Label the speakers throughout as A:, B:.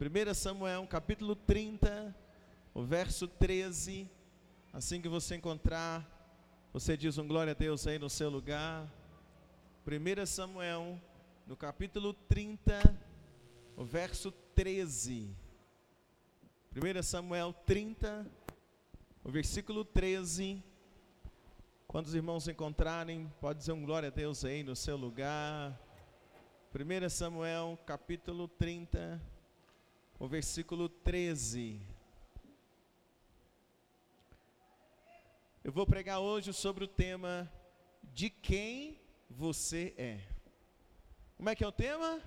A: 1 Samuel, capítulo 30, o verso 13. Assim que você encontrar, você diz um glória a Deus aí no seu lugar. 1 Samuel, no capítulo 30, o verso 13. 1 Samuel 30, o versículo 13. Quando os irmãos encontrarem, pode dizer um glória a Deus aí no seu lugar. 1 Samuel capítulo 30, o versículo 13. Eu vou pregar hoje sobre o tema de quem você é. Como é que é o tema?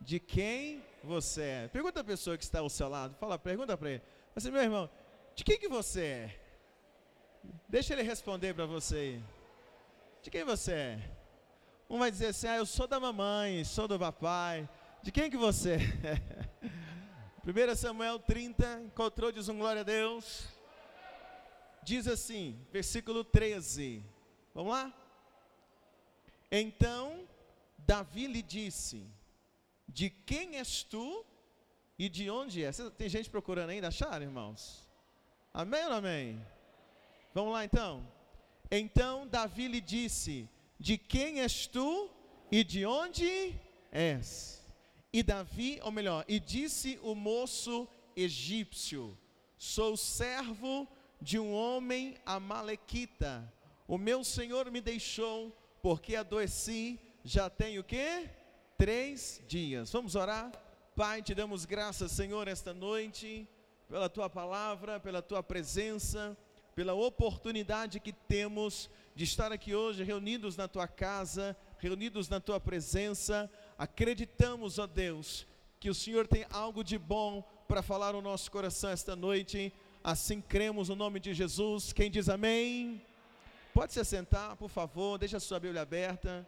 A: De quem você é. Pergunta a pessoa que está ao seu lado, fala, pergunta para ele. Assim, meu irmão, de quem que você é? Deixa ele responder para você. De quem você é? Um vai dizer assim: ah, eu sou da mamãe, sou do papai. De quem que você é? 1 Samuel 30, encontrou, diz um glória a Deus. Diz assim, versículo 13. Vamos lá? Então Davi lhe disse: De quem és tu e de onde é? Tem gente procurando ainda achar, irmãos? Amém ou amém? Vamos lá então. Então Davi lhe disse: de quem és tu e de onde és? E Davi, ou melhor, e disse o moço egípcio: Sou servo de um homem amalequita. O meu senhor me deixou porque adoeci. Já tenho o quê? Três dias. Vamos orar? Pai, te damos graças, Senhor, esta noite, pela tua palavra, pela tua presença, pela oportunidade que temos de estar aqui hoje reunidos na tua casa, reunidos na tua presença. Acreditamos, ó Deus, que o Senhor tem algo de bom para falar no nosso coração esta noite. Assim cremos no nome de Jesus. Quem diz amém? Pode se assentar, por favor, deixa a sua Bíblia aberta.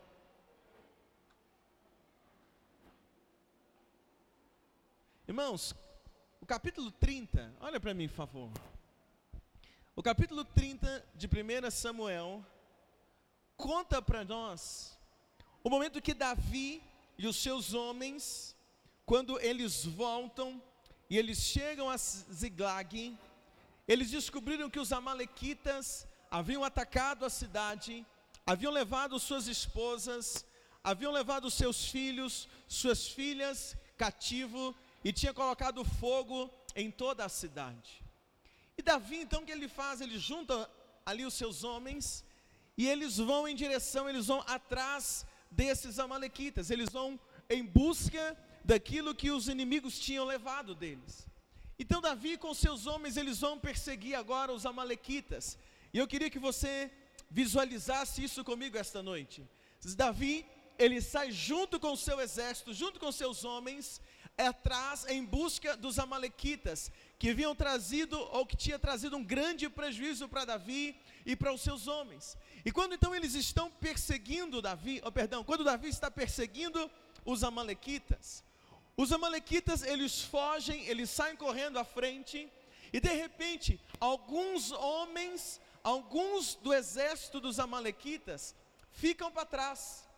A: Irmãos, o capítulo 30, olha para mim, por favor. O capítulo 30 de 1 Samuel conta para nós o momento que Davi e os seus homens, quando eles voltam e eles chegam a Ziglag, eles descobriram que os amalequitas haviam atacado a cidade, haviam levado suas esposas, haviam levado seus filhos, suas filhas cativo e tinha colocado fogo em toda a cidade. E Davi, então, o que ele faz? Ele junta ali os seus homens e eles vão em direção, eles vão atrás desses amalequitas, eles vão em busca daquilo que os inimigos tinham levado deles. Então Davi com seus homens, eles vão perseguir agora os amalequitas. E eu queria que você visualizasse isso comigo esta noite. Davi, ele sai junto com o seu exército, junto com seus homens, atrás em busca dos amalequitas, que haviam trazido ou que tinha trazido um grande prejuízo para Davi e para os seus homens. E quando então eles estão perseguindo Davi, oh, perdão, quando Davi está perseguindo os amalequitas, os amalequitas eles fogem, eles saem correndo à frente, e de repente, alguns homens, alguns do exército dos amalequitas ficam para trás.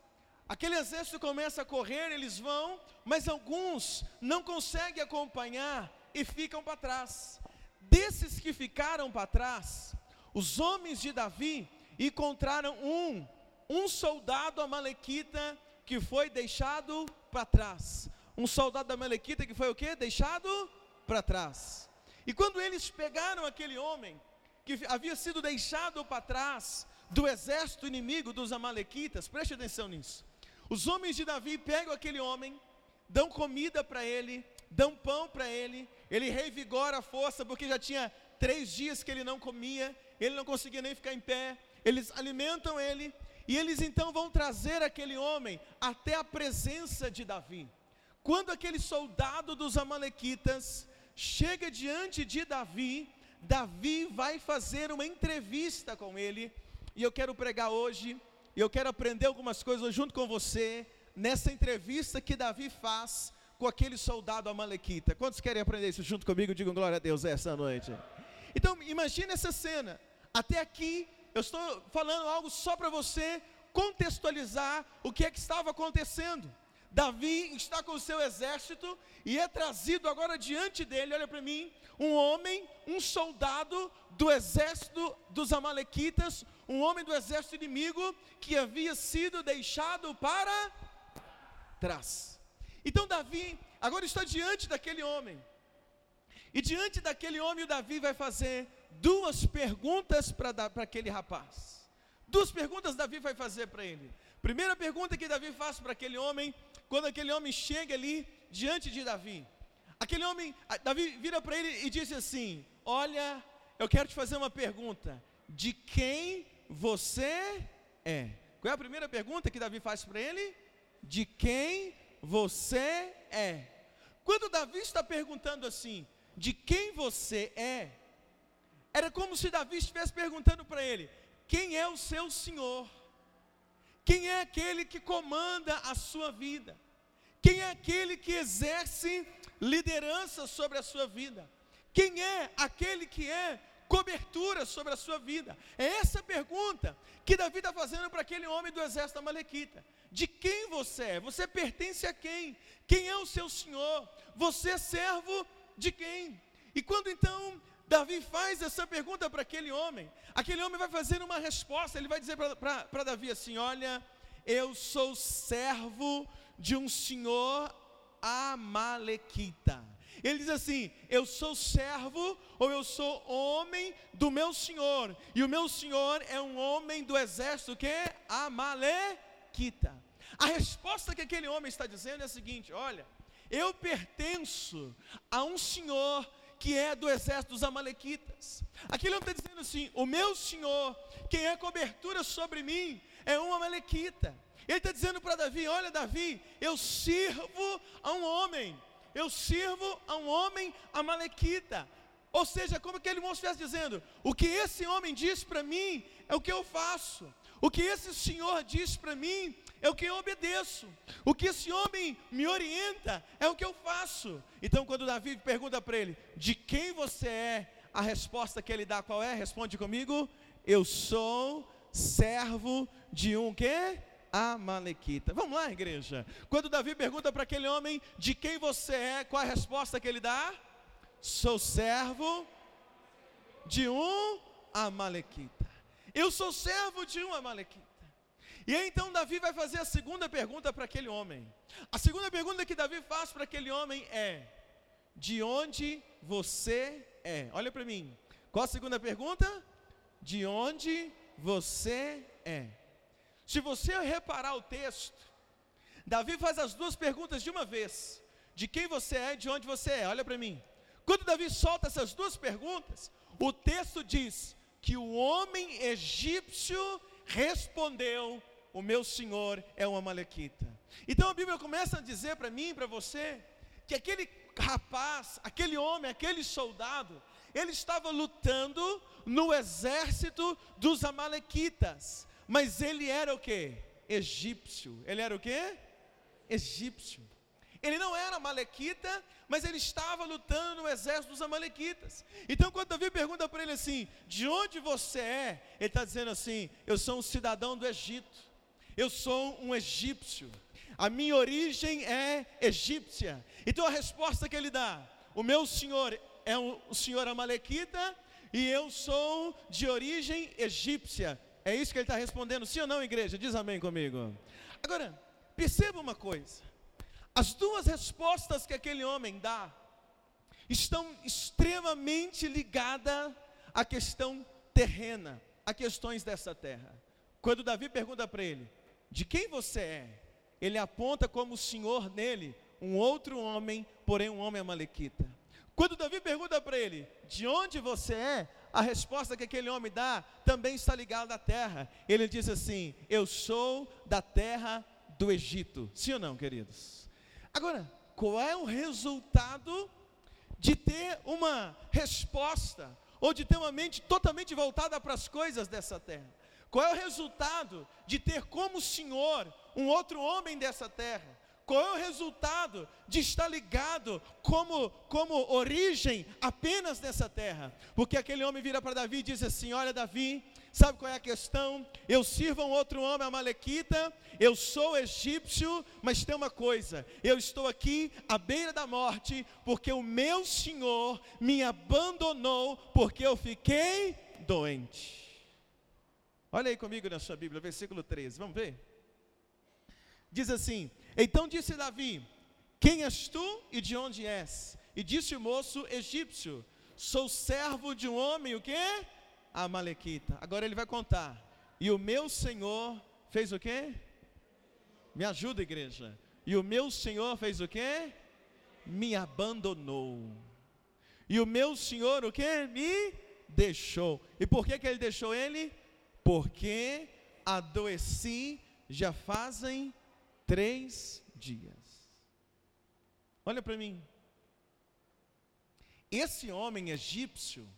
A: Aquele exército começa a correr, eles vão, mas alguns não conseguem acompanhar e ficam para trás. Desses que ficaram para trás, os homens de Davi encontraram um, um soldado amalequita que foi deixado para trás. Um soldado amalequita que foi o que? Deixado para trás. E quando eles pegaram aquele homem que havia sido deixado para trás do exército inimigo dos amalequitas, preste atenção nisso. Os homens de Davi pegam aquele homem, dão comida para ele, dão pão para ele, ele revigora a força, porque já tinha três dias que ele não comia, ele não conseguia nem ficar em pé, eles alimentam ele, e eles então vão trazer aquele homem até a presença de Davi. Quando aquele soldado dos Amalequitas chega diante de Davi, Davi vai fazer uma entrevista com ele, e eu quero pregar hoje, e eu quero aprender algumas coisas junto com você, nessa entrevista que Davi faz com aquele soldado amalequita. Quantos querem aprender isso junto comigo? Digam glória a Deus essa noite. Então, imagine essa cena. Até aqui, eu estou falando algo só para você contextualizar o que é que estava acontecendo. Davi está com o seu exército e é trazido agora diante dele, olha para mim, um homem, um soldado do exército dos Amalequitas, um homem do exército inimigo que havia sido deixado para trás. Então Davi agora está diante daquele homem. E diante daquele homem, o Davi vai fazer duas perguntas para aquele rapaz. Duas perguntas Davi vai fazer para ele. Primeira pergunta que Davi faz para aquele homem, quando aquele homem chega ali diante de Davi. Aquele homem, Davi vira para ele e diz assim: Olha, eu quero te fazer uma pergunta. De quem você é? Qual é a primeira pergunta que Davi faz para ele? De quem você é? Quando Davi está perguntando assim, de quem você é, era como se Davi estivesse perguntando para ele: quem é o seu Senhor? Quem é aquele que comanda a sua vida? Quem é aquele que exerce liderança sobre a sua vida? Quem é aquele que é cobertura sobre a sua vida? É essa pergunta que Davi está fazendo para aquele homem do exército amalequita. De quem você é? Você pertence a quem? Quem é o seu Senhor? Você é servo de quem? E quando então Davi faz essa pergunta para aquele homem, aquele homem vai fazer uma resposta, ele vai dizer para Davi assim: Olha, eu sou servo de um senhor amalequita. Ele diz assim: Eu sou servo ou eu sou homem do meu senhor, e o meu senhor é um homem do exército que amalequita. A resposta que aquele homem está dizendo é a seguinte: Olha, eu pertenço a um senhor que é do exército dos Amalequitas. Aquele homem está dizendo assim: o meu senhor, quem é cobertura sobre mim, é um Amalequita. Ele está dizendo para Davi: Olha, Davi, eu sirvo a um homem, eu sirvo a um homem Amalequita. Ou seja, como aquele moço estivesse dizendo: O que esse homem diz para mim é o que eu faço, o que esse senhor diz para mim é o que eu obedeço. O que esse homem me orienta é o que eu faço. Então, quando Davi pergunta para ele: De quem você é? A resposta que ele dá qual é? Responde comigo: Eu sou servo de um que? Amalequita. Vamos lá, igreja. Quando Davi pergunta para aquele homem: De quem você é? Qual a resposta que ele dá? Sou servo de um Amalequita. Eu sou servo de um Amalequita. E aí então Davi vai fazer a segunda pergunta para aquele homem. A segunda pergunta que Davi faz para aquele homem é: De onde você é? Olha para mim. Qual a segunda pergunta? De onde você é? Se você reparar o texto, Davi faz as duas perguntas de uma vez: De quem você é e de onde você é? Olha para mim. Quando Davi solta essas duas perguntas, o texto diz que o homem egípcio respondeu o meu senhor é um amalequita. Então a Bíblia começa a dizer para mim e para você que aquele rapaz, aquele homem, aquele soldado, ele estava lutando no exército dos amalequitas, mas ele era o que? Egípcio. Ele era o que? Egípcio. Ele não era malequita, mas ele estava lutando no exército dos amalequitas. Então, quando Davi pergunta para ele assim: De onde você é? Ele está dizendo assim: Eu sou um cidadão do Egito. Eu sou um egípcio. A minha origem é egípcia. Então a resposta que ele dá: O meu senhor é um, o senhor Amalequita e eu sou de origem egípcia. É isso que ele está respondendo, sim ou não, igreja? Diz amém comigo. Agora, perceba uma coisa: as duas respostas que aquele homem dá estão extremamente ligadas à questão terrena, a questões dessa terra. Quando Davi pergunta para ele: de quem você é, ele aponta como senhor nele um outro homem, porém um homem amalequita. Quando Davi pergunta para ele, de onde você é? A resposta que aquele homem dá também está ligada à terra. Ele diz assim: Eu sou da terra do Egito. Sim ou não, queridos? Agora, qual é o resultado de ter uma resposta, ou de ter uma mente totalmente voltada para as coisas dessa terra? Qual é o resultado de ter como senhor um outro homem dessa terra? Qual é o resultado de estar ligado como, como origem apenas nessa terra? Porque aquele homem vira para Davi e diz assim: Olha, Davi, sabe qual é a questão? Eu sirvo a um outro homem, a Malequita, eu sou egípcio, mas tem uma coisa: eu estou aqui à beira da morte, porque o meu senhor me abandonou, porque eu fiquei doente. Olha aí comigo na sua Bíblia, versículo 13, vamos ver? Diz assim: Então disse Davi: Quem és tu e de onde és? E disse o moço egípcio: Sou servo de um homem, o quê? Amalequita. Agora ele vai contar. E o meu senhor fez o quê? Me ajuda, igreja. E o meu senhor fez o quê? Me abandonou. E o meu senhor o quê? Me deixou. E por que, que ele deixou ele? Porque adoeci já fazem três dias. Olha para mim. Esse homem egípcio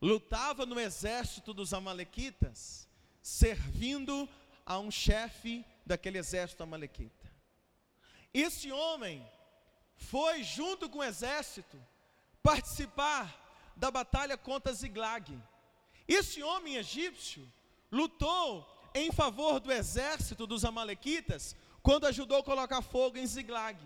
A: lutava no exército dos Amalequitas, servindo a um chefe daquele exército Amalequita. Esse homem foi, junto com o exército, participar da batalha contra Ziglag. Esse homem egípcio lutou em favor do exército dos Amalequitas quando ajudou a colocar fogo em Ziglag.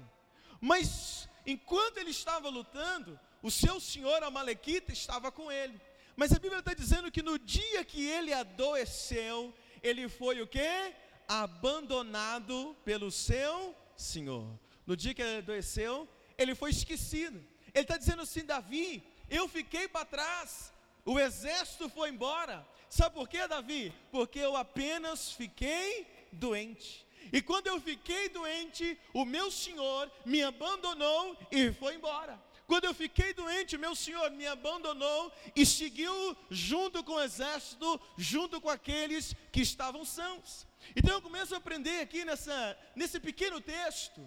A: Mas enquanto ele estava lutando, o seu senhor Amalequita estava com ele. Mas a Bíblia está dizendo que no dia que ele adoeceu, ele foi o que? Abandonado pelo seu senhor. No dia que ele adoeceu, ele foi esquecido. Ele está dizendo assim: Davi, eu fiquei para trás, o exército foi embora. Sabe por quê, Davi? Porque eu apenas fiquei doente. E quando eu fiquei doente, o meu Senhor me abandonou e foi embora. Quando eu fiquei doente, meu Senhor me abandonou e seguiu junto com o exército, junto com aqueles que estavam sãos. Então eu começo a aprender aqui nessa, nesse pequeno texto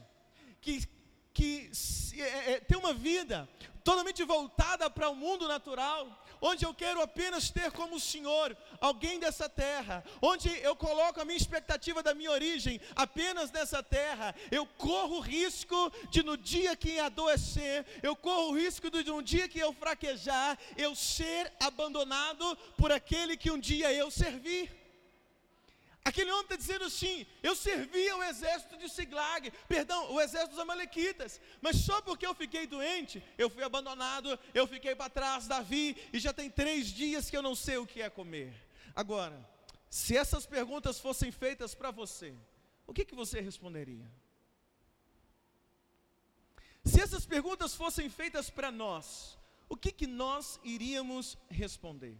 A: que, que é, é, tem uma vida totalmente voltada para o mundo natural, onde eu quero apenas ter como Senhor alguém dessa terra, onde eu coloco a minha expectativa da minha origem apenas nessa terra, eu corro o risco de no dia que adoecer, eu corro o risco de um dia que eu fraquejar, eu ser abandonado por aquele que um dia eu servi. Aquele homem está dizendo assim: eu servia o exército de Siglag, perdão, o exército dos Amalequitas, mas só porque eu fiquei doente, eu fui abandonado, eu fiquei para trás, Davi, e já tem três dias que eu não sei o que é comer. Agora, se essas perguntas fossem feitas para você, o que, que você responderia? Se essas perguntas fossem feitas para nós, o que, que nós iríamos responder?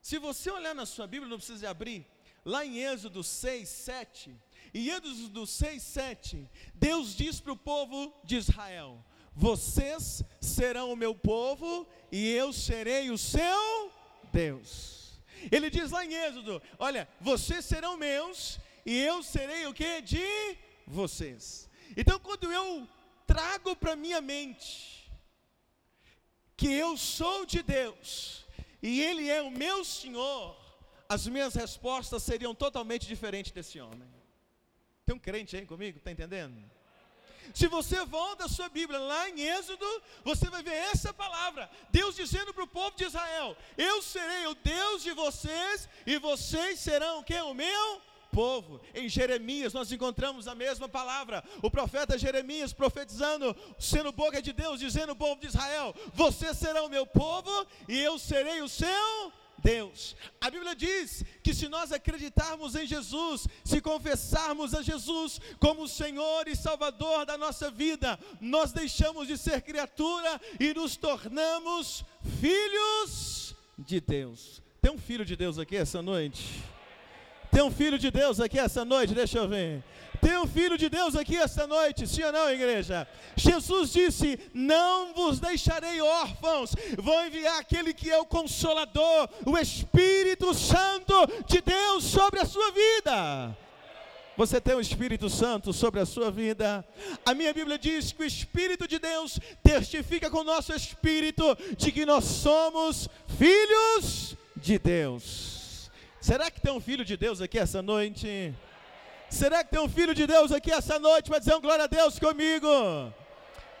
A: Se você olhar na sua Bíblia, não precisa abrir, lá em Êxodo 6, 7, em Êxodo 6, 7, Deus diz para o povo de Israel: Vocês serão o meu povo e eu serei o seu Deus. Ele diz lá em Êxodo: Olha, vocês serão meus e eu serei o que? De vocês. Então, quando eu trago para minha mente que eu sou de Deus e Ele é o meu Senhor, as minhas respostas seriam totalmente diferentes desse homem. Tem um crente aí comigo, está entendendo? Se você volta a sua Bíblia lá em Êxodo, você vai ver essa palavra: Deus dizendo para o povo de Israel: Eu serei o Deus de vocês, e vocês serão o que? O meu povo. Em Jeremias nós encontramos a mesma palavra. O profeta Jeremias profetizando, sendo boca de Deus, dizendo ao povo de Israel: Vocês serão o meu povo, e eu serei o seu Deus. A Bíblia diz que se nós acreditarmos em Jesus, se confessarmos a Jesus como Senhor e Salvador da nossa vida, nós deixamos de ser criatura e nos tornamos filhos de Deus. Tem um filho de Deus aqui essa noite? Tem um filho de Deus aqui essa noite? Deixa eu ver. Tem um filho de Deus aqui esta noite, sim ou não, igreja? Jesus disse: Não vos deixarei órfãos, vou enviar aquele que é o Consolador, o Espírito Santo de Deus sobre a sua vida. Você tem o Espírito Santo sobre a sua vida. A minha Bíblia diz que o Espírito de Deus testifica com o nosso espírito de que nós somos filhos de Deus. Será que tem um filho de Deus aqui essa noite? Será que tem um filho de Deus aqui essa noite para dizer um glória a Deus comigo?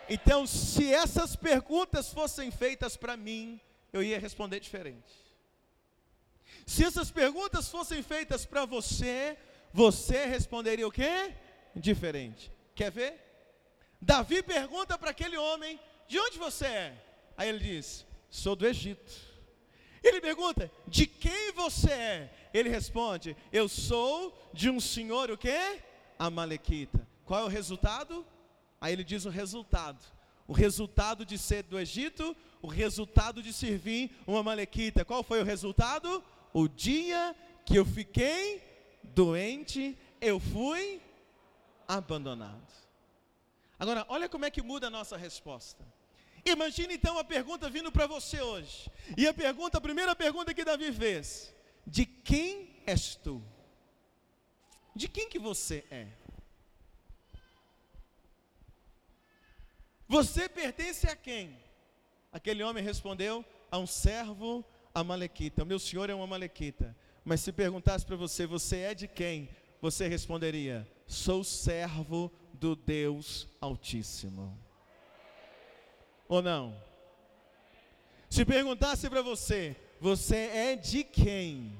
A: Então, se essas perguntas fossem feitas para mim, eu ia responder diferente. Se essas perguntas fossem feitas para você, você responderia o quê? Diferente. Quer ver? Davi pergunta para aquele homem: De onde você é? Aí ele diz: Sou do Egito. Ele pergunta: De quem você é? Ele responde: Eu sou de um senhor o quê? Amalequita. Qual é o resultado? Aí ele diz o resultado. O resultado de ser do Egito, o resultado de servir uma Amalequita. Qual foi o resultado? O dia que eu fiquei doente, eu fui abandonado. Agora, olha como é que muda a nossa resposta. Imagine então a pergunta vindo para você hoje. E a pergunta, a primeira pergunta que Davi fez: De quem és tu? De quem que você é? Você pertence a quem? Aquele homem respondeu: A um servo amalequita. Meu senhor é um amalequita. Mas se perguntasse para você, você é de quem? Você responderia: Sou servo do Deus Altíssimo ou não? Se perguntasse para você, você é de quem?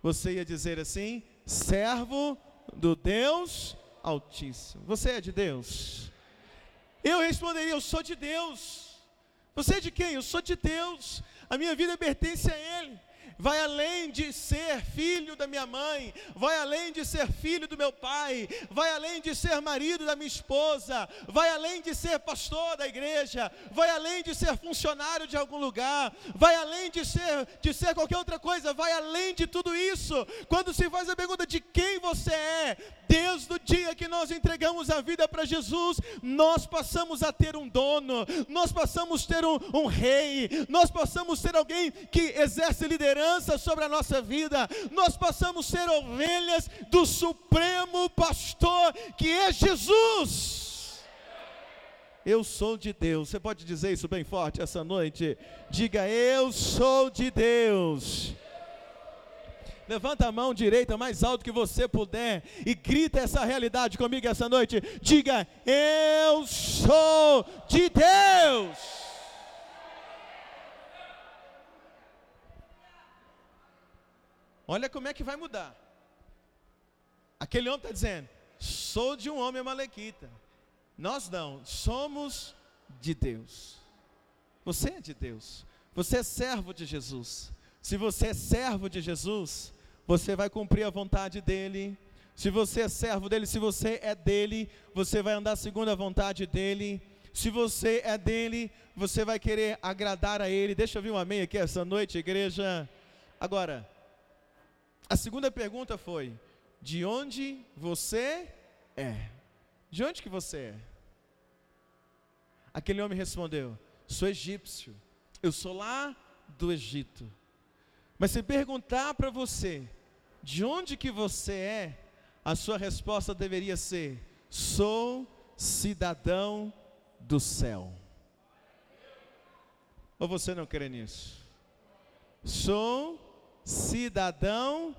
A: Você ia dizer assim: servo do Deus Altíssimo. Você é de Deus? Eu responderia: eu sou de Deus. Você é de quem? Eu sou de Deus. A minha vida pertence a Ele vai além de ser filho da minha mãe, vai além de ser filho do meu pai, vai além de ser marido da minha esposa, vai além de ser pastor da igreja, vai além de ser funcionário de algum lugar, vai além de ser de ser qualquer outra coisa, vai além de tudo isso. Quando se faz a pergunta de quem você é, desde o dia que nós entregamos a vida para Jesus, nós passamos a ter um dono, nós passamos a ter um, um rei, nós passamos a ter alguém que exerce liderança sobre a nossa vida, nós passamos a ser ovelhas do Supremo Pastor, que é Jesus. Eu sou de Deus. Você pode dizer isso bem forte essa noite? Diga, eu sou de Deus. Levanta a mão direita mais alto que você puder e grita essa realidade comigo essa noite. Diga: Eu sou de Deus. Olha como é que vai mudar. Aquele homem está dizendo: Sou de um homem malequita. Nós não, somos de Deus. Você é de Deus. Você é servo de Jesus. Se você é servo de Jesus, você vai cumprir a vontade dele. Se você é servo dele, se você é dele, você vai andar segundo a vontade dele. Se você é dele, você vai querer agradar a ele. Deixa eu ver um amém aqui essa noite, igreja. Agora, a segunda pergunta foi: de onde você é? De onde que você é? Aquele homem respondeu: sou egípcio. Eu sou lá do Egito. Mas se perguntar para você, de onde que você é, a sua resposta deveria ser: sou cidadão do céu. Ou você não crê nisso? Sou cidadão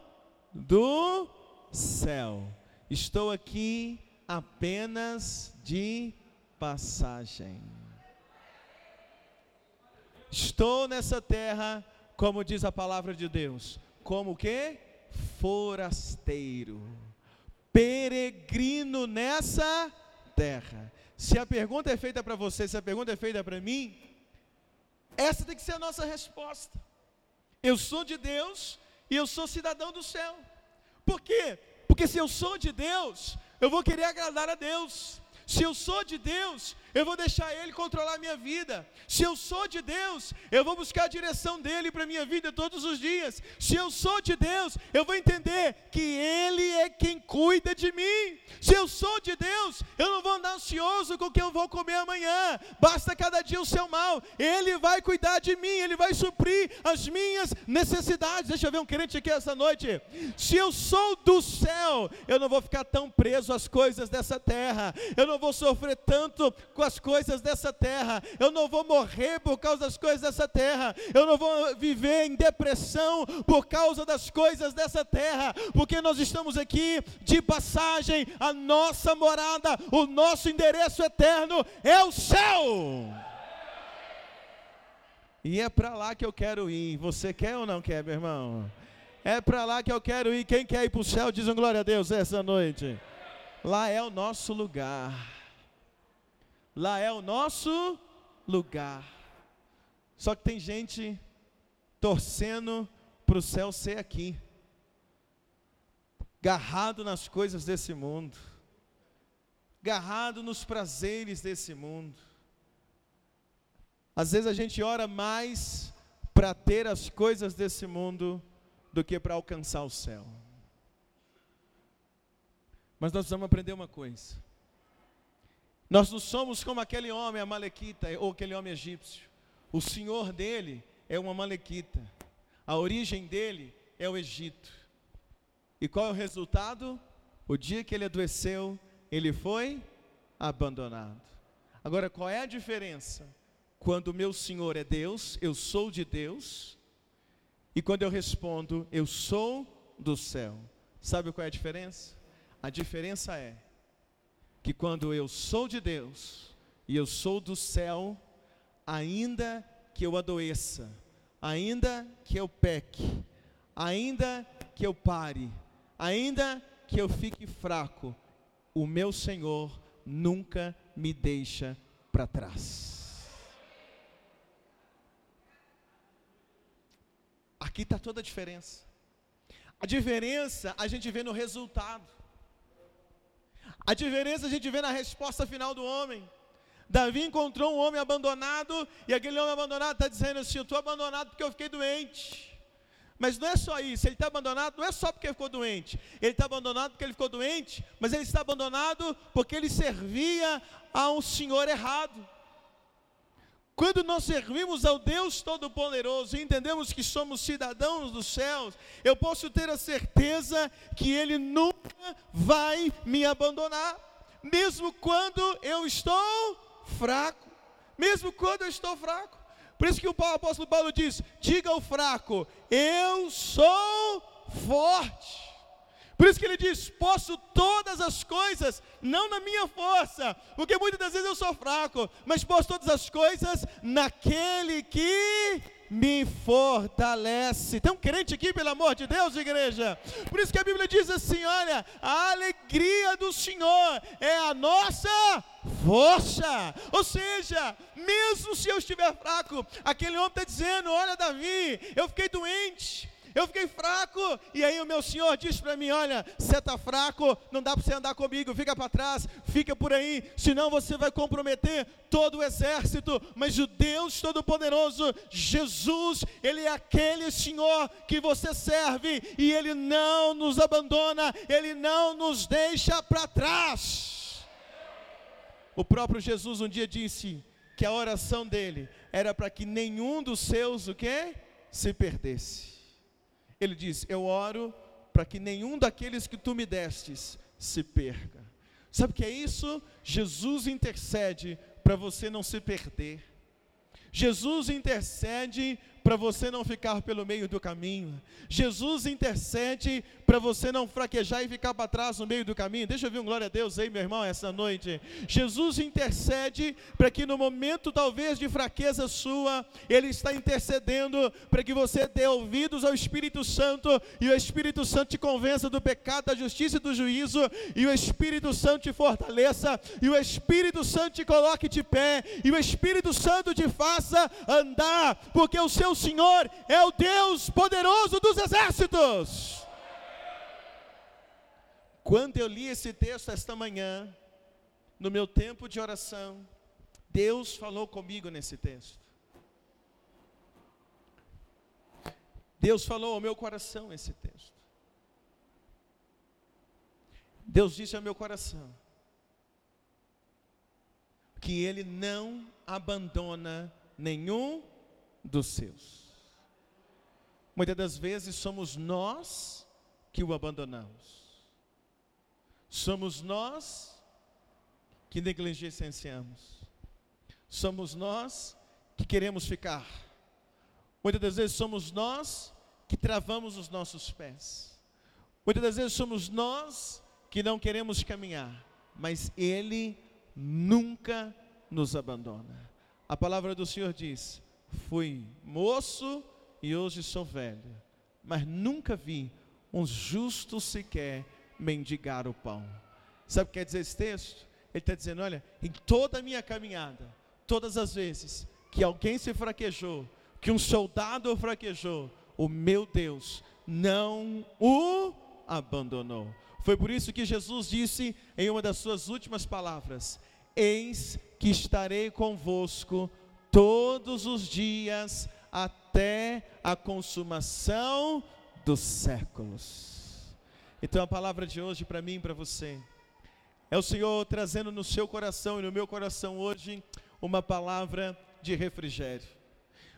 A: do céu. Estou aqui apenas de passagem. Estou nessa terra como diz a palavra de Deus, como que? Forasteiro, peregrino nessa terra. Se a pergunta é feita para você, se a pergunta é feita para mim, essa tem que ser a nossa resposta. Eu sou de Deus e eu sou cidadão do céu. Por quê? Porque se eu sou de Deus, eu vou querer agradar a Deus. Se eu sou de Deus, eu vou deixar Ele controlar a minha vida. Se eu sou de Deus, eu vou buscar a direção dEle para a minha vida todos os dias. Se eu sou de Deus, eu vou entender que Ele é quem cuida de mim. Se eu sou de Deus, eu não vou andar ansioso com o que eu vou comer amanhã. Basta cada dia o seu mal. Ele vai cuidar de mim, Ele vai suprir as minhas necessidades. Deixa eu ver um crente aqui essa noite. Se eu sou do céu, eu não vou ficar tão preso às coisas dessa terra. Eu não vou sofrer tanto com com as coisas dessa terra, eu não vou morrer por causa das coisas dessa terra, eu não vou viver em depressão por causa das coisas dessa terra, porque nós estamos aqui de passagem, a nossa morada, o nosso endereço eterno é o céu. E é para lá que eu quero ir. Você quer ou não quer, meu irmão? É para lá que eu quero ir. Quem quer ir para o céu, diz um glória a Deus essa noite. Lá é o nosso lugar. Lá é o nosso lugar. Só que tem gente torcendo para o céu ser aqui, garrado nas coisas desse mundo, garrado nos prazeres desse mundo. Às vezes a gente ora mais para ter as coisas desse mundo do que para alcançar o céu. Mas nós vamos aprender uma coisa. Nós não somos como aquele homem amalequita ou aquele homem egípcio. O senhor dele é uma amalequita. A origem dele é o Egito. E qual é o resultado? O dia que ele adoeceu, ele foi abandonado. Agora, qual é a diferença? Quando o meu Senhor é Deus, eu sou de Deus, e quando eu respondo, eu sou do céu. Sabe qual é a diferença? A diferença é que quando eu sou de Deus e eu sou do céu, ainda que eu adoeça, ainda que eu peque, ainda que eu pare, ainda que eu fique fraco, o meu Senhor nunca me deixa para trás. Aqui está toda a diferença. A diferença a gente vê no resultado. A diferença a gente vê na resposta final do homem. Davi encontrou um homem abandonado, e aquele homem abandonado está dizendo assim: Eu estou abandonado porque eu fiquei doente. Mas não é só isso, ele está abandonado não é só porque ficou doente, ele está abandonado porque ele ficou doente, mas ele está abandonado porque ele servia a um senhor errado. Quando nós servimos ao Deus Todo-Poderoso e entendemos que somos cidadãos dos céus, eu posso ter a certeza que Ele nunca vai me abandonar, mesmo quando eu estou fraco, mesmo quando eu estou fraco. Por isso que o apóstolo Paulo diz: diga ao fraco, eu sou forte. Por isso que ele diz: posso todas as coisas, não na minha força, porque muitas das vezes eu sou fraco, mas posso todas as coisas naquele que me fortalece. Tem um crente aqui, pelo amor de Deus, igreja. Por isso que a Bíblia diz assim: olha, a alegria do Senhor é a nossa força. Ou seja, mesmo se eu estiver fraco, aquele homem está dizendo: olha, Davi, eu fiquei doente eu fiquei fraco. E aí o meu senhor disse para mim: Olha, você está fraco, não dá para você andar comigo, fica para trás, fica por aí, senão você vai comprometer todo o exército. Mas o Deus Todo-Poderoso, Jesus, Ele é aquele Senhor que você serve e Ele não nos abandona, Ele não nos deixa para trás. O próprio Jesus um dia disse que a oração dele era para que nenhum dos seus o quê? se perdesse. Ele diz: Eu oro para que nenhum daqueles que tu me destes se perca. Sabe o que é isso? Jesus intercede para você não se perder. Jesus intercede para você não ficar pelo meio do caminho. Jesus intercede para você não fraquejar e ficar para trás no meio do caminho. Deixa eu ver um glória a Deus aí, meu irmão, essa noite. Jesus intercede para que no momento talvez de fraqueza sua, Ele está intercedendo para que você dê ouvidos ao Espírito Santo e o Espírito Santo te convença do pecado, da justiça e do juízo, e o Espírito Santo te fortaleça, e o Espírito Santo te coloque de pé, e o Espírito Santo te faça andar, porque o seu Senhor é o Deus poderoso dos exércitos. Quando eu li esse texto esta manhã, no meu tempo de oração, Deus falou comigo nesse texto. Deus falou ao meu coração esse texto. Deus disse ao meu coração que Ele não abandona nenhum dos seus. Muitas das vezes somos nós que o abandonamos. Somos nós que negligenciamos. somos nós que queremos ficar. Muitas das vezes somos nós que travamos os nossos pés. Muitas das vezes somos nós que não queremos caminhar, mas Ele nunca nos abandona. A palavra do Senhor diz: Fui moço e hoje sou velho, mas nunca vi um justo sequer mendigar o pão. Sabe o que quer dizer esse texto? Ele está dizendo: olha, em toda a minha caminhada, todas as vezes que alguém se fraquejou, que um soldado fraquejou, o meu Deus não o abandonou. Foi por isso que Jesus disse em uma das suas últimas palavras: Eis que estarei convosco todos os dias até a consumação dos séculos. Então a palavra de hoje para mim e para você é o Senhor trazendo no seu coração e no meu coração hoje uma palavra de refrigério.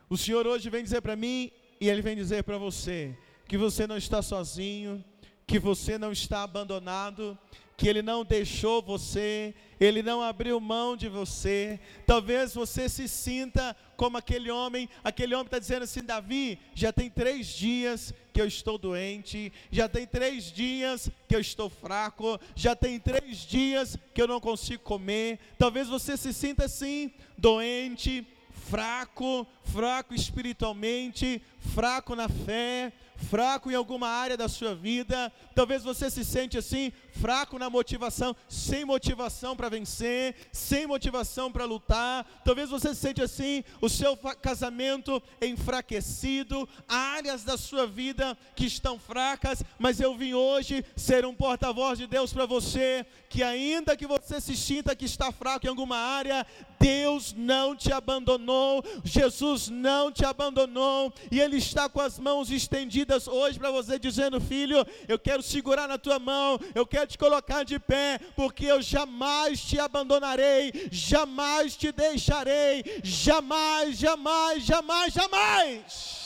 A: O Senhor hoje vem dizer para mim e Ele vem dizer para você que você não está sozinho, que você não está abandonado, que Ele não deixou você, Ele não abriu mão de você. Talvez você se sinta como aquele homem, aquele homem está dizendo assim: Davi, já tem três dias que eu estou doente, já tem três dias que eu estou fraco, já tem três dias que eu não consigo comer. Talvez você se sinta assim, doente, fraco, fraco espiritualmente, fraco na fé, fraco em alguma área da sua vida, talvez você se sente assim, fraco na motivação, sem motivação para vencer, sem motivação para lutar, talvez você se sente assim, o seu casamento enfraquecido, áreas da sua vida que estão fracas, mas eu vim hoje ser um porta-voz de Deus para você, que ainda que você se sinta que está fraco em alguma área, Deus não te abandonou, Jesus não te abandonou, e Ele está com as mãos estendidas hoje para você, dizendo: Filho, eu quero segurar na tua mão, eu quero te colocar de pé, porque eu jamais te abandonarei, jamais te deixarei, jamais, jamais, jamais, jamais.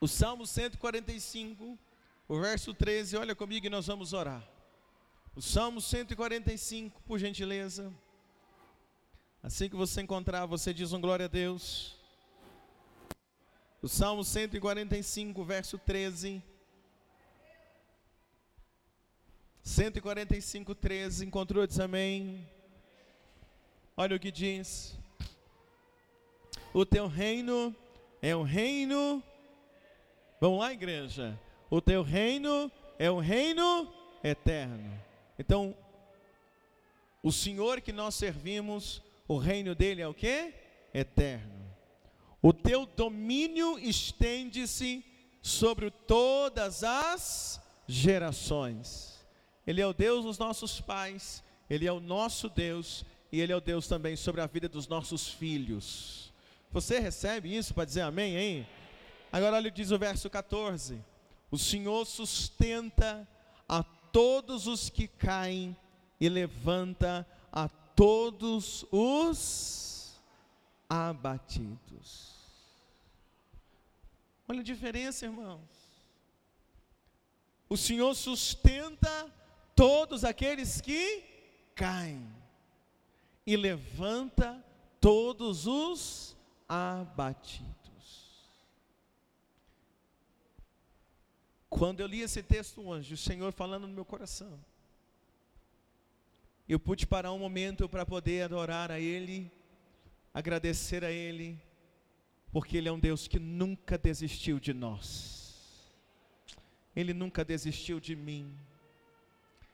A: O Salmo 145, o verso 13, olha comigo e nós vamos orar. O Salmo 145, por gentileza. Assim que você encontrar, você diz um glória a Deus. O Salmo 145, verso 13. 145, 13. Encontrou? Diz amém. Olha o que diz. O teu reino é um reino Vamos lá, igreja. O teu reino é um reino eterno. Então, o Senhor que nós servimos, o reino dele é o que? Eterno. O teu domínio estende-se sobre todas as gerações. Ele é o Deus dos nossos pais, ele é o nosso Deus e ele é o Deus também sobre a vida dos nossos filhos. Você recebe isso para dizer amém, hein? Agora olha diz o verso 14: O Senhor sustenta a todos os que caem e levanta a todos os abatidos. Olha a diferença, irmãos. O Senhor sustenta todos aqueles que caem e levanta todos os abatidos. Quando eu li esse texto hoje, o Senhor falando no meu coração, eu pude parar um momento para poder adorar a Ele, agradecer a Ele, porque Ele é um Deus que nunca desistiu de nós, Ele nunca desistiu de mim.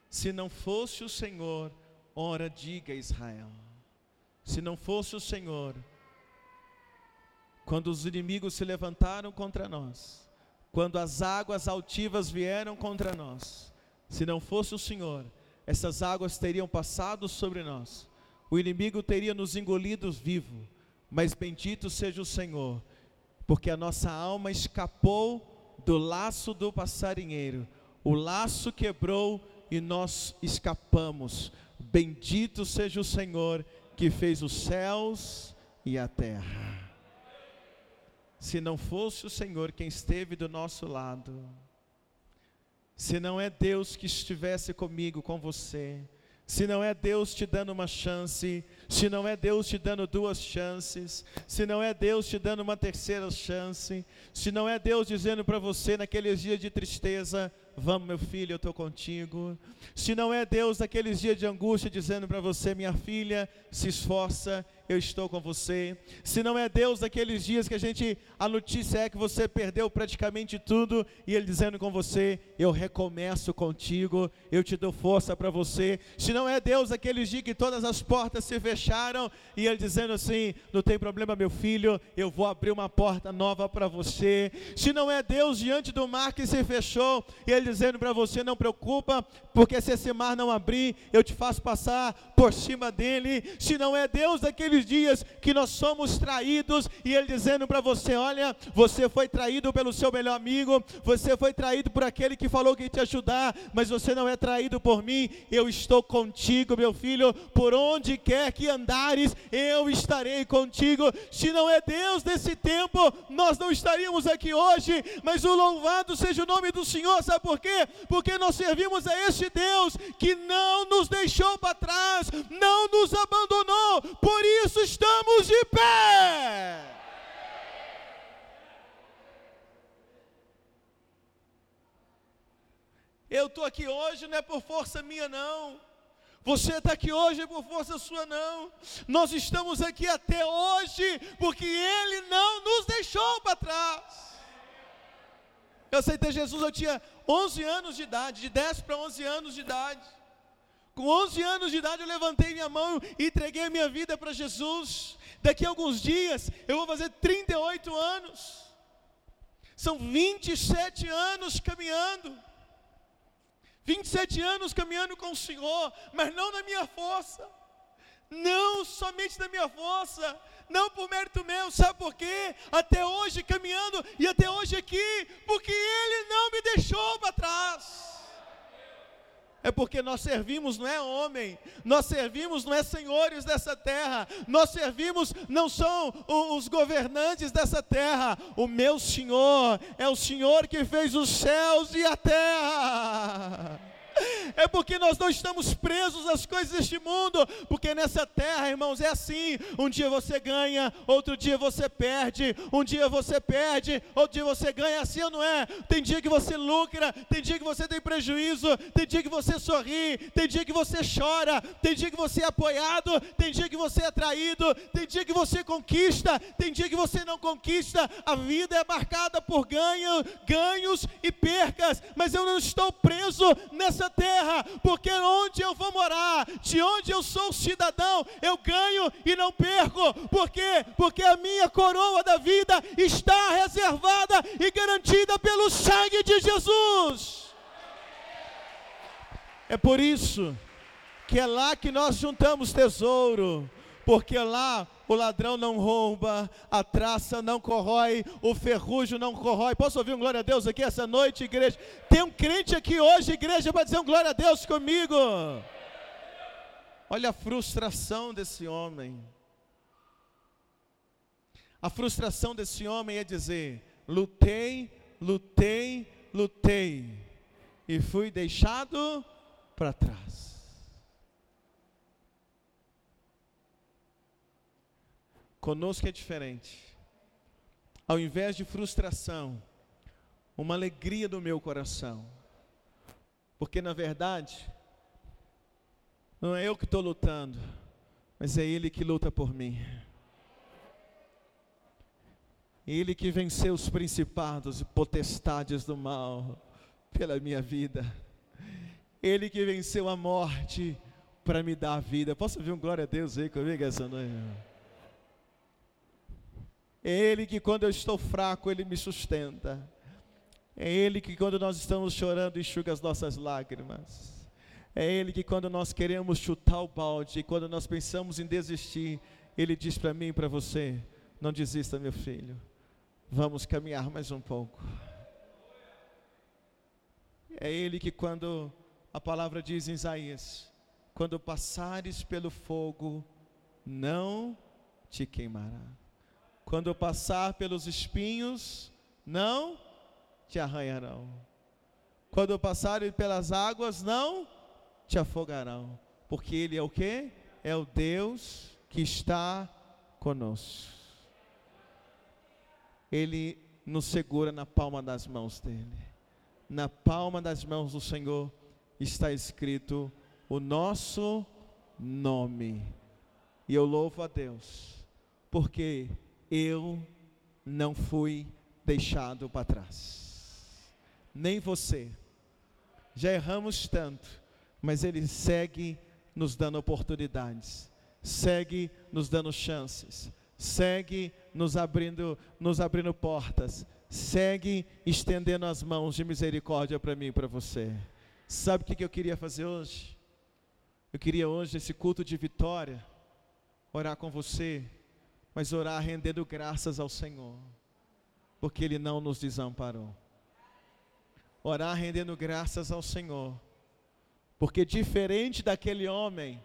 A: Se não fosse o Senhor, ora diga Israel, se não fosse o Senhor, quando os inimigos se levantaram contra nós, quando as águas altivas vieram contra nós, se não fosse o Senhor, essas águas teriam passado sobre nós, o inimigo teria nos engolido vivo, mas bendito seja o Senhor, porque a nossa alma escapou do laço do passarinheiro, o laço quebrou e nós escapamos. Bendito seja o Senhor que fez os céus e a terra. Se não fosse o Senhor quem esteve do nosso lado, se não é Deus que estivesse comigo, com você, se não é Deus te dando uma chance, se não é Deus te dando duas chances, se não é Deus te dando uma terceira chance, se não é Deus dizendo para você naqueles dias de tristeza, Vamos, meu filho, eu estou contigo. Se não é Deus naqueles dias de angústia dizendo para você, minha filha, se esforça, eu estou com você. Se não é Deus naqueles dias que a gente, a notícia é que você perdeu praticamente tudo e Ele dizendo com você, eu recomeço contigo, eu te dou força para você. Se não é Deus naqueles dias que todas as portas se fecharam e Ele dizendo assim, não tem problema, meu filho, eu vou abrir uma porta nova para você. Se não é Deus diante do mar que se fechou e Ele dizendo para você: não preocupa, porque se esse mar não abrir, eu te faço passar por cima dele. Se não é Deus daqueles dias que nós somos traídos, e Ele dizendo para você: olha, você foi traído pelo seu melhor amigo, você foi traído por aquele que falou que ia te ajudar, mas você não é traído por mim, eu estou contigo, meu filho, por onde quer que andares, eu estarei contigo. Se não é Deus desse tempo, nós não estaríamos aqui hoje, mas o louvado seja o nome do Senhor, sabe por por quê? Porque nós servimos a este Deus que não nos deixou para trás, não nos abandonou, por isso estamos de pé. Eu estou aqui hoje não é por força minha, não. Você está aqui hoje por força sua, não. Nós estamos aqui até hoje porque Ele não nos deixou para trás. Eu aceitei Jesus, eu tinha 11 anos de idade, de 10 para 11 anos de idade. Com 11 anos de idade eu levantei minha mão e entreguei minha vida para Jesus. Daqui a alguns dias eu vou fazer 38 anos. São 27 anos caminhando. 27 anos caminhando com o Senhor, mas não na minha força. Não somente na minha força, não por mérito meu, sabe por quê? Até hoje caminhando e até hoje aqui, porque Ele não me deixou para trás. É porque nós servimos não é homem, nós servimos não é senhores dessa terra, nós servimos não são os governantes dessa terra, o meu Senhor é o Senhor que fez os céus e a terra é porque nós não estamos presos às coisas deste mundo, porque nessa terra, irmãos, é assim: um dia você ganha, outro dia você perde, um dia você perde, outro dia você ganha, assim ou não é? Tem dia que você lucra, tem dia que você tem prejuízo, tem dia que você sorri, tem dia que você chora, tem dia que você é apoiado, tem dia que você é traído, tem dia que você conquista, tem dia que você não conquista. A vida é marcada por ganho, ganhos e percas, mas eu não estou preso nessa terra porque onde eu vou morar, de onde eu sou cidadão, eu ganho e não perco. Por quê? Porque a minha coroa da vida está reservada e garantida pelo sangue de Jesus. É por isso que é lá que nós juntamos tesouro, porque lá o ladrão não rouba, a traça não corrói, o ferrugem não corrói. Posso ouvir um glória a Deus aqui essa noite, igreja? Tem um crente aqui hoje, igreja, para dizer um glória a Deus comigo. Olha a frustração desse homem. A frustração desse homem é dizer: lutei, lutei, lutei, e fui deixado para trás. Conosco é diferente. Ao invés de frustração, uma alegria do meu coração. Porque na verdade, não é eu que estou lutando, mas é Ele que luta por mim. Ele que venceu os principados e potestades do mal pela minha vida. Ele que venceu a morte para me dar a vida. Posso ouvir um glória a Deus aí comigo essa noite? É Ele que quando eu estou fraco, Ele me sustenta. É Ele que quando nós estamos chorando, enxuga as nossas lágrimas. É Ele que quando nós queremos chutar o balde, quando nós pensamos em desistir, Ele diz para mim e para você: não desista, meu filho. Vamos caminhar mais um pouco. É Ele que quando a palavra diz em Isaías: quando passares pelo fogo, não te queimará Quando passar pelos espinhos, não te arranharão. Quando passarem pelas águas, não te afogarão. Porque Ele é o que? É o Deus que está conosco. Ele nos segura na palma das mãos dele. Na palma das mãos do Senhor está escrito o nosso nome. E eu louvo a Deus, porque eu não fui deixado para trás. Nem você. Já erramos tanto, mas Ele segue nos dando oportunidades, segue nos dando chances, segue nos abrindo, nos abrindo portas, segue estendendo as mãos de misericórdia para mim e para você. Sabe o que eu queria fazer hoje? Eu queria hoje, esse culto de vitória, orar com você, mas orar rendendo graças ao Senhor, porque Ele não nos desamparou. Orar rendendo graças ao Senhor, porque diferente daquele homem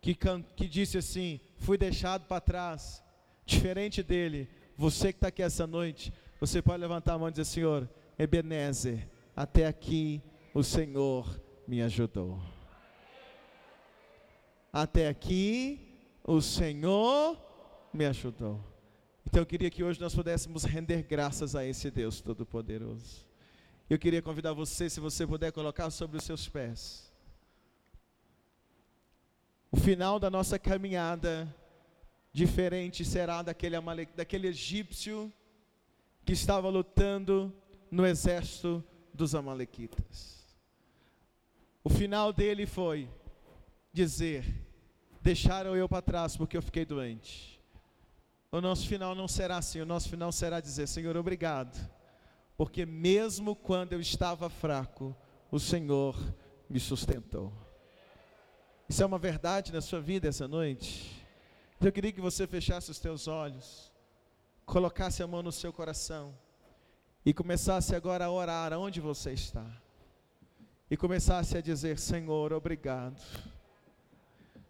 A: que, que disse assim: fui deixado para trás, diferente dele, você que está aqui essa noite, você pode levantar a mão e dizer: Senhor, Ebenezer, até aqui o Senhor me ajudou. Até aqui o Senhor me ajudou. Então eu queria que hoje nós pudéssemos render graças a esse Deus Todo-Poderoso. Eu queria convidar você, se você puder colocar sobre os seus pés. O final da nossa caminhada diferente será daquele, daquele egípcio que estava lutando no exército dos amalequitas. O final dele foi dizer: Deixaram eu para trás porque eu fiquei doente. O nosso final não será assim, o nosso final será dizer: Senhor, obrigado, porque mesmo quando eu estava fraco, o Senhor me sustentou. Isso é uma verdade na sua vida essa noite? Eu queria que você fechasse os teus olhos, colocasse a mão no seu coração e começasse agora a orar onde você está. E começasse a dizer: Senhor, obrigado.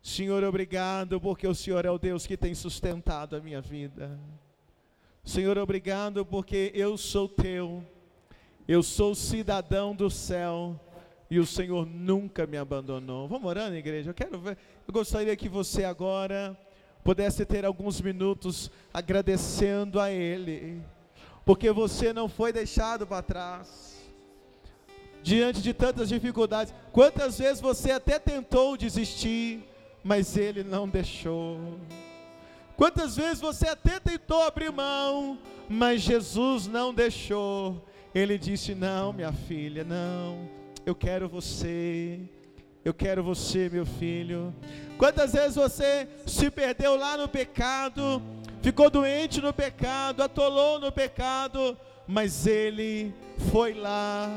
A: Senhor, obrigado, porque o Senhor é o Deus que tem sustentado a minha vida. Senhor, obrigado, porque eu sou teu, eu sou cidadão do céu e o Senhor nunca me abandonou. Vamos orando, igreja? Eu quero ver, eu gostaria que você agora pudesse ter alguns minutos agradecendo a Ele, porque você não foi deixado para trás. Diante de tantas dificuldades, quantas vezes você até tentou desistir, mas Ele não deixou. Quantas vezes você até tentou abrir mão, mas Jesus não deixou. Ele disse: Não, minha filha, não, eu quero você. Eu quero você, meu filho. Quantas vezes você se perdeu lá no pecado, ficou doente no pecado, atolou no pecado, mas Ele foi lá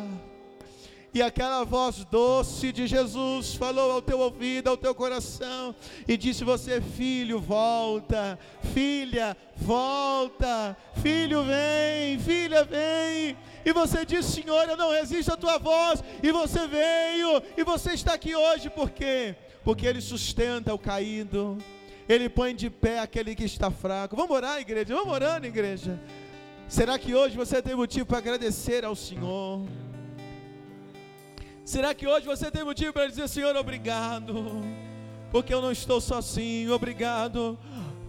A: e aquela voz doce de Jesus falou ao teu ouvido, ao teu coração, e disse: Você, filho, volta, filha, volta, filho, vem, filha, vem. E você disse: Senhor, eu não resisto à tua voz, e você veio, e você está aqui hoje, por quê? Porque Ele sustenta o caído, Ele põe de pé aquele que está fraco. Vamos orar, igreja, vamos orando, igreja. Será que hoje você tem motivo para agradecer ao Senhor? Será que hoje você tem motivo para dizer, Senhor, obrigado, porque eu não estou sozinho, obrigado,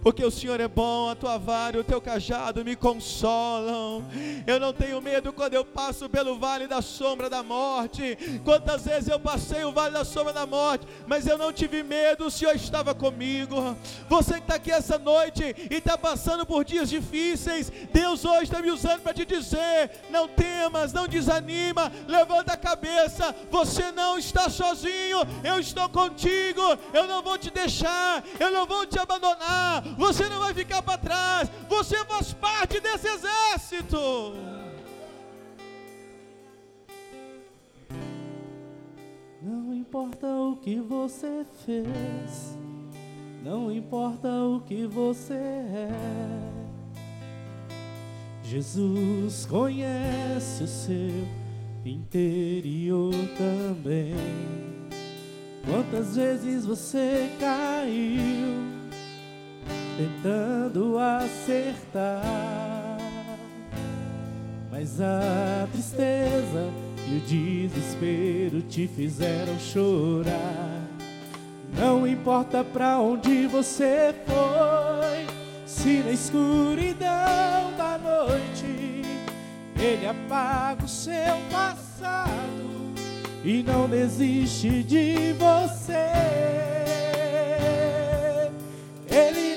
A: porque o Senhor é bom, a tua vara e o teu cajado me consolam. Eu não tenho medo quando eu passo pelo vale da sombra da morte. Quantas vezes eu passei o vale da sombra da morte, mas eu não tive medo, o Senhor estava comigo. Você que está aqui essa noite e está passando por dias difíceis, Deus hoje está me usando para te dizer: não temas, não desanima, levanta a cabeça, você não está sozinho, eu estou contigo, eu não vou te deixar, eu não vou te abandonar você não vai ficar para trás, você faz parte desse exército.
B: Não importa o que você fez, não importa o que você é. Jesus conhece o seu interior também. Quantas vezes você caiu? Tentando acertar. Mas a tristeza e o desespero te fizeram chorar. Não importa pra onde você foi, se na escuridão da noite ele apaga o seu passado e não desiste de você.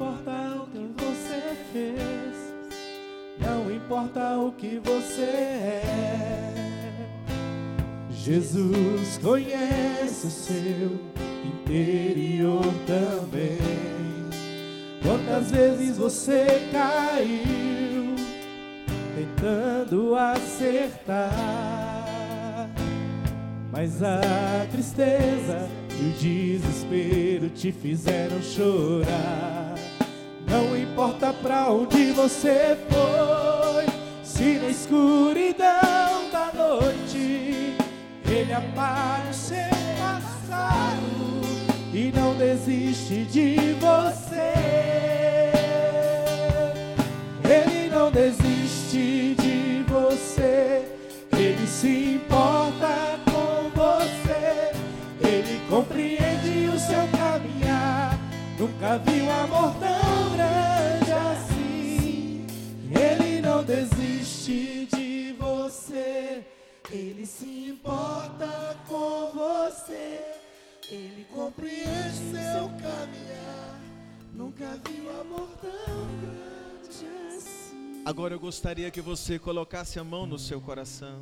B: importa o que você fez, não importa o que você é. Jesus conhece o seu interior também. Quantas vezes você caiu tentando acertar, mas a tristeza e o desespero te fizeram chorar. Pra onde você foi, se na escuridão da noite ele seu passado e não desiste de você. Ele não desiste de você. Ele se importa com você. Ele compreende o seu caminhar. Nunca vi um amor tão grande você. Ele se importa com você. Ele compreende seu caminhar. Nunca vi um amor tão grande assim.
A: Agora eu gostaria que você colocasse a mão no seu coração.